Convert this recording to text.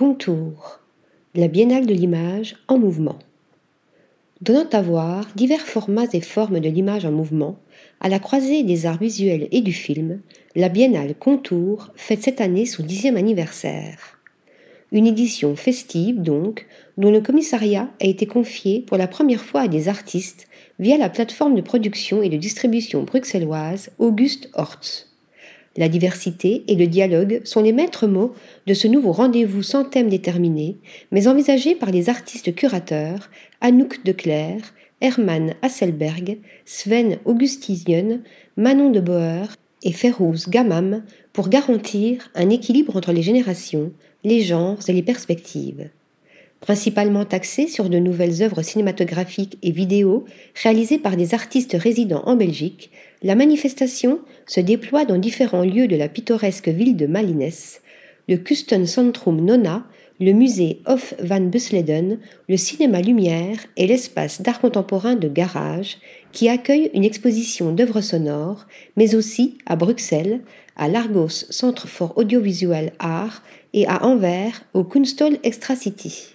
Contour, la Biennale de l'image en mouvement. Donnant à voir divers formats et formes de l'image en mouvement, à la croisée des arts visuels et du film, la Biennale Contour fête cette année son dixième anniversaire. Une édition festive donc, dont le commissariat a été confié pour la première fois à des artistes via la plateforme de production et de distribution bruxelloise Auguste Hortz. La diversité et le dialogue sont les maîtres mots de ce nouveau rendez-vous sans thème déterminé, mais envisagé par les artistes curateurs Anouk Declerc, Hermann Hasselberg, Sven Augustinian, Manon de Boer et Férouz Gamam pour garantir un équilibre entre les générations, les genres et les perspectives. Principalement axée sur de nouvelles œuvres cinématographiques et vidéo réalisées par des artistes résidant en Belgique, la manifestation se déploie dans différents lieux de la pittoresque ville de Malines, le Centrum Nona, le musée Hof van Busleden, le cinéma Lumière et l'espace d'art contemporain de Garage, qui accueille une exposition d'œuvres sonores, mais aussi à Bruxelles, à l'Argos Centre for Audiovisual Art et à Anvers au Kunstol Extra City.